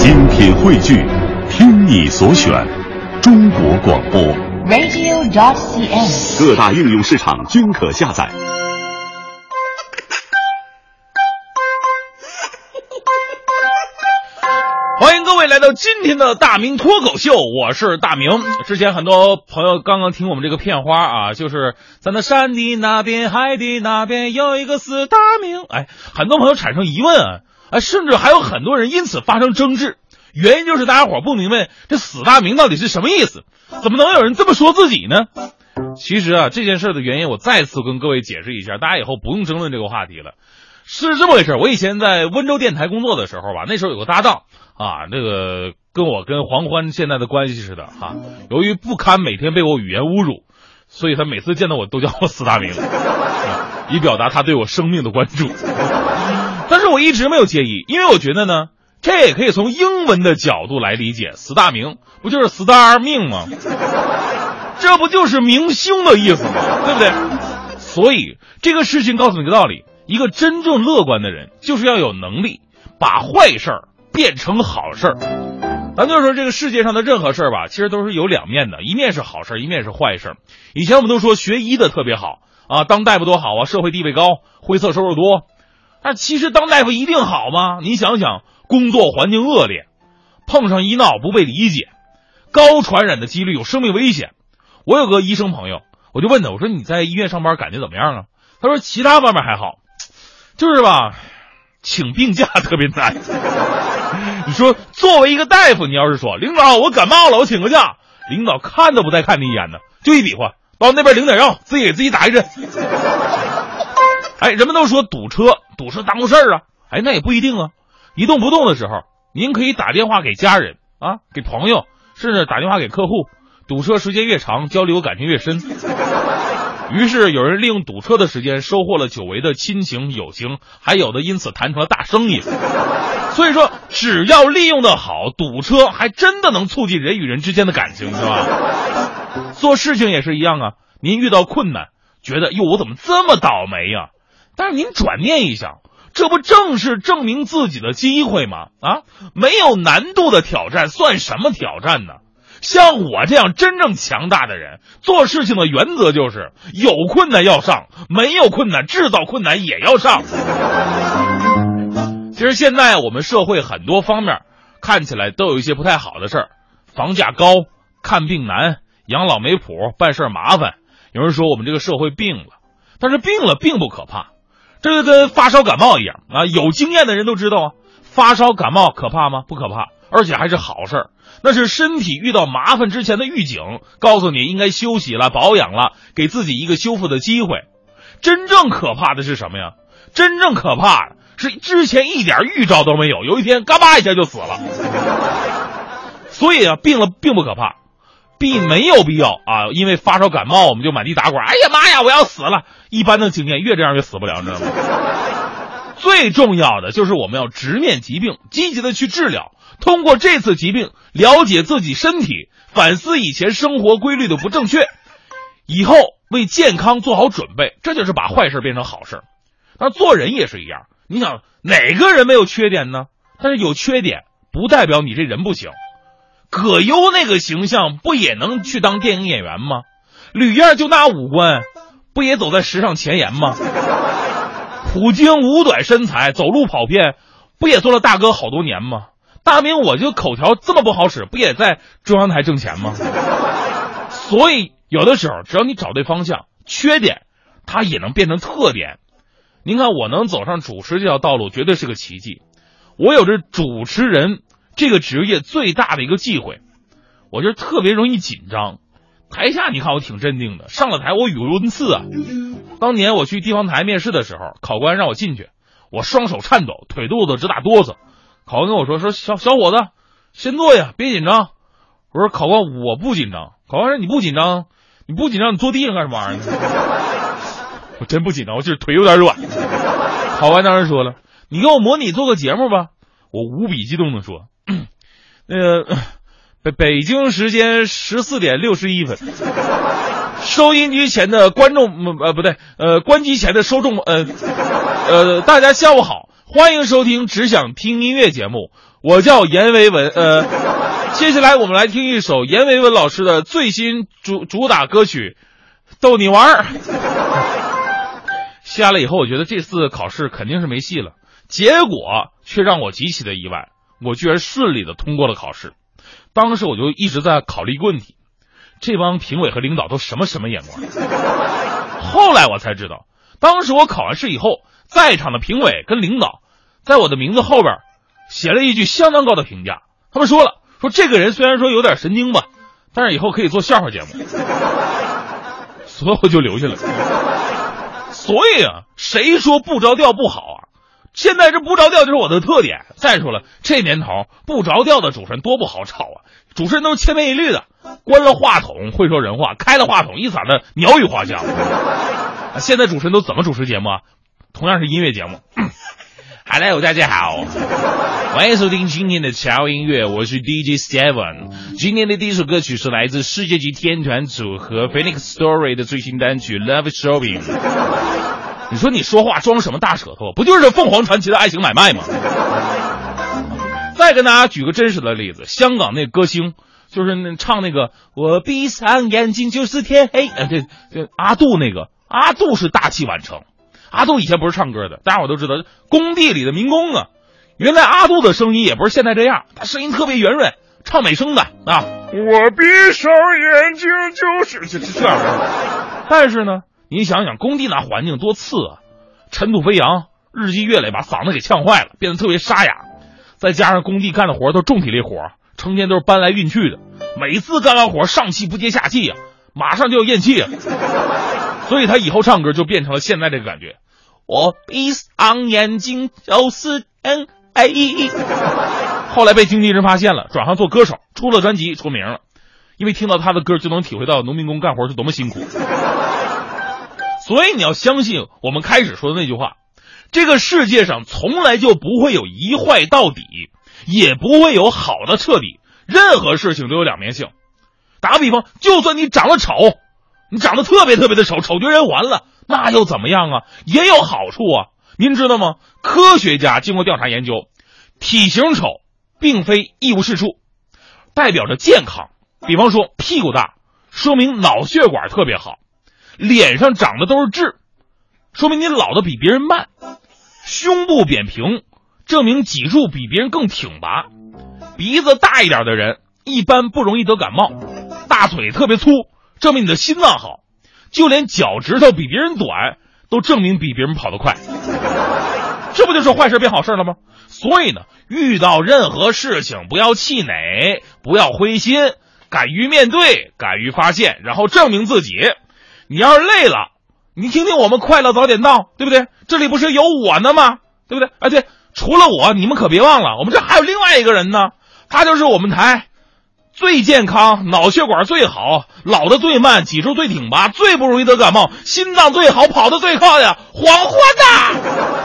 品汇聚，听你所选，中国广播。radio.cn。各大应用市场均可下载。欢迎各位来到今天的大明脱口秀，我是大明。之前很多朋友刚刚听我们这个片花啊，就是在那山的那边、海的那边有一个四大名，哎，很多朋友产生疑问啊，哎，甚至还有很多人因此发生争执，原因就是大家伙不明白这死大明到底是什么意思，怎么能有人这么说自己呢？其实啊，这件事的原因我再次跟各位解释一下，大家以后不用争论这个话题了。是这么回事，我以前在温州电台工作的时候吧，那时候有个搭档啊，那个跟我跟黄欢现在的关系似的哈、由于不堪每天被我语言侮辱，所以他每次见到我都叫我死大明，啊以表达他对我生命的关注。但是我一直没有介意，因为我觉得呢，这也可以从英文的角度来理解，四大名不就是 star 命吗？这不就是明星的意思吗？对不对？所以这个事情告诉你个道理：一个真正乐观的人，就是要有能力把坏事儿变成好事儿。咱就说这个世界上的任何事儿吧，其实都是有两面的，一面是好事儿，一面是坏事儿。以前我们都说学医的特别好啊，当大夫多好啊，社会地位高，灰色收入多。但其实当大夫一定好吗？你想想，工作环境恶劣，碰上医闹不被理解，高传染的几率有生命危险。我有个医生朋友，我就问他，我说你在医院上班感觉怎么样啊？他说其他方面还好，就是吧，请病假特别难。你说作为一个大夫，你要是说领导我感冒了，我请个假，领导看都不带看你一眼的，就一比划，到那边领点药，自己给自己打一针。哎，人们都说堵车，堵车耽误事儿啊。哎，那也不一定啊。一动不动的时候，您可以打电话给家人啊，给朋友，甚至打电话给客户。堵车时间越长，交流感情越深。于是有人利用堵车的时间，收获了久违的亲情友情，还有的因此谈成了大生意。所以说，只要利用的好，堵车还真的能促进人与人之间的感情，是吧？做事情也是一样啊。您遇到困难，觉得哟我怎么这么倒霉呀、但是您转念一想，这不正是证明自己的机会吗？啊，没有难度的挑战算什么挑战呢？像我这样真正强大的人，做事情的原则就是有困难要上，没有困难制造困难也要上。其实现在我们社会很多方面看起来都有一些不太好的事儿，房价高、看病难、养老没谱、办事麻烦。有人说我们这个社会病了，但是病了并不可怕，这就跟发烧感冒一样啊。有经验的人都知道啊，发烧感冒可怕吗？不可怕，而且还是好事儿。那是身体遇到麻烦之前的预警，告诉你应该休息了、保养了，给自己一个修复的机会。真正可怕的是什么呀？真正可怕的是之前一点预兆都没有，有一天嘎巴一下就死了。所以啊，病了并不可怕，并没有必要啊，因为发烧感冒我们就满地打滚。哎呀妈呀，我要死了！一般的经验越这样越死不了，你知道吗？最重要的就是我们要直面疾病，积极的去治疗。通过这次疾病，了解自己身体，反思以前生活规律的不正确，以后为健康做好准备，这就是把坏事变成好事。那做人也是一样，你想哪个人没有缺点呢？但是有缺点不代表你这人不行。葛优那个形象不也能去当电影演员吗？吕燕就那五官，不也走在时尚前沿吗？普京五短身材，走路跑偏，不也做了大哥好多年吗？大明我就口条这么不好使，不也在中央台挣钱吗？所以有的时候，只要你找对方向，缺点它也能变成特点。您看，我能走上主持这条道路，绝对是个奇迹。我有着主持人这个职业最大的一个忌讳，我就是特别容易紧张。台下你看我挺镇定的，上了台我语无伦次啊。当年我去地方台面试的时候，考官让我进去，我双手颤抖，腿肚子直打哆嗦。考官跟我说：“说小小伙子，先坐下，别紧张。”我说：“考官，我不紧张。”考官说：“你不紧张，你不紧张，你坐地上干什么玩意儿？”我真不紧张，我就是腿有点软。考官当时说了：“你给我模拟做个节目吧。”我无比激动的说：“那个 北北京时间十四点六十一分，收音机前的观众呃不对呃关机前的受众呃呃大家下午好。”欢迎收听只想听音乐节目，我叫阎维文。呃，接下来我们来听一首阎维文老师的最新主主打歌曲《逗你玩儿》。下来以后，我觉得这次考试肯定是没戏了，结果却让我极其的意外，我居然顺利的通过了考试。当时我就一直在考虑一个问题：这帮评委和领导都什么什么眼光？后来我才知道，当时我考完试以后，在场的评委跟领导在我的名字后边写了一句相当高的评价。他们说了，说这个人虽然说有点神经吧，但是以后可以做笑话节目，所以我就留下了。所以啊，谁说不着调不好啊？现在这不着调就是我的特点。再说了，这年头不着调的主持人多不好找啊！主持人都是千篇一律的，关了话筒会说人话，开了话筒一嗓子鸟语花香。现在主持人都怎么主持节目啊？同样是音乐节目。Hello，大家好，欢迎收听今天的潮音乐，我是 DJ Seven。今天的第一首歌曲是来自世界级天团组合 Phoenix Story 的最新单曲《Love Shopping》。你说你说话装什么大舌头？不就是凤凰传奇的爱情买卖吗？再跟大家举个真实的例子，香港那歌星就是那唱那个“我闭上眼睛就是天黑”，呃，这这阿杜那个阿杜是大器晚成。阿杜以前不是唱歌的，大家伙都知道，工地里的民工啊。原来阿杜的声音也不是现在这样，他声音特别圆润，唱美声的啊。我闭上眼睛就是这这样。但是呢，你想想工地那环境多次啊，尘土飞扬，日积月累把嗓子给呛坏了，变得特别沙哑。再加上工地干的活都重体力活，成天都是搬来运去的，每次干完活上气不接下气呀，马上就要咽气啊。所以他以后唱歌就变成了现在这个感觉。我闭上眼睛就是天哎。后来被经纪人发现了，转行做歌手，出了专辑，出名了。因为听到他的歌，就能体会到农民工干活是多么辛苦。所以你要相信我们开始说的那句话：这个世界上从来就不会有一坏到底，也不会有好的彻底。任何事情都有两面性。打个比方，就算你长得丑。你长得特别特别的丑，丑绝人寰了，那又怎么样啊？也有好处啊！您知道吗？科学家经过调查研究，体型丑并非一无是处，代表着健康。比方说屁股大，说明脑血管特别好；脸上长的都是痣，说明你老的比别人慢；胸部扁平，证明脊柱比别人更挺拔；鼻子大一点的人一般不容易得感冒；大腿特别粗。证明你的心脏好，就连脚趾头比别人短，都证明比别人跑得快。这不就是坏事变好事了吗？所以呢，遇到任何事情不要气馁，不要灰心，敢于面对，敢于发现，然后证明自己。你要是累了，你听听我们快乐早点到，对不对？这里不是有我呢吗？对不对？哎，对除了我，你们可别忘了，我们这还有另外一个人呢，他就是我们台。最健康，脑血管最好，老的最慢，脊柱最挺拔，最不容易得感冒，心脏最好，跑得最快的黄欢呐！